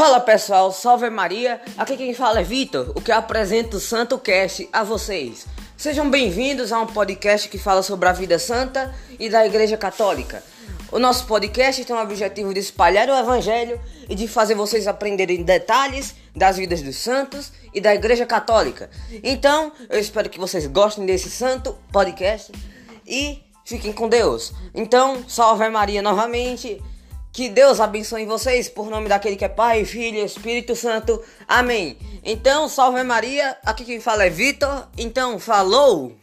Fala pessoal, salve Maria. Aqui quem fala é Vitor, o que apresenta o Santo Cast a vocês. Sejam bem-vindos a um podcast que fala sobre a vida santa e da Igreja Católica. O nosso podcast tem o objetivo de espalhar o Evangelho e de fazer vocês aprenderem detalhes das vidas dos santos e da Igreja Católica. Então, eu espero que vocês gostem desse santo podcast e fiquem com Deus. Então, salve Maria novamente. Que Deus abençoe vocês por nome daquele que é Pai, Filho e Espírito Santo. Amém. Então, salve Maria. Aqui quem fala é Vitor. Então, falou!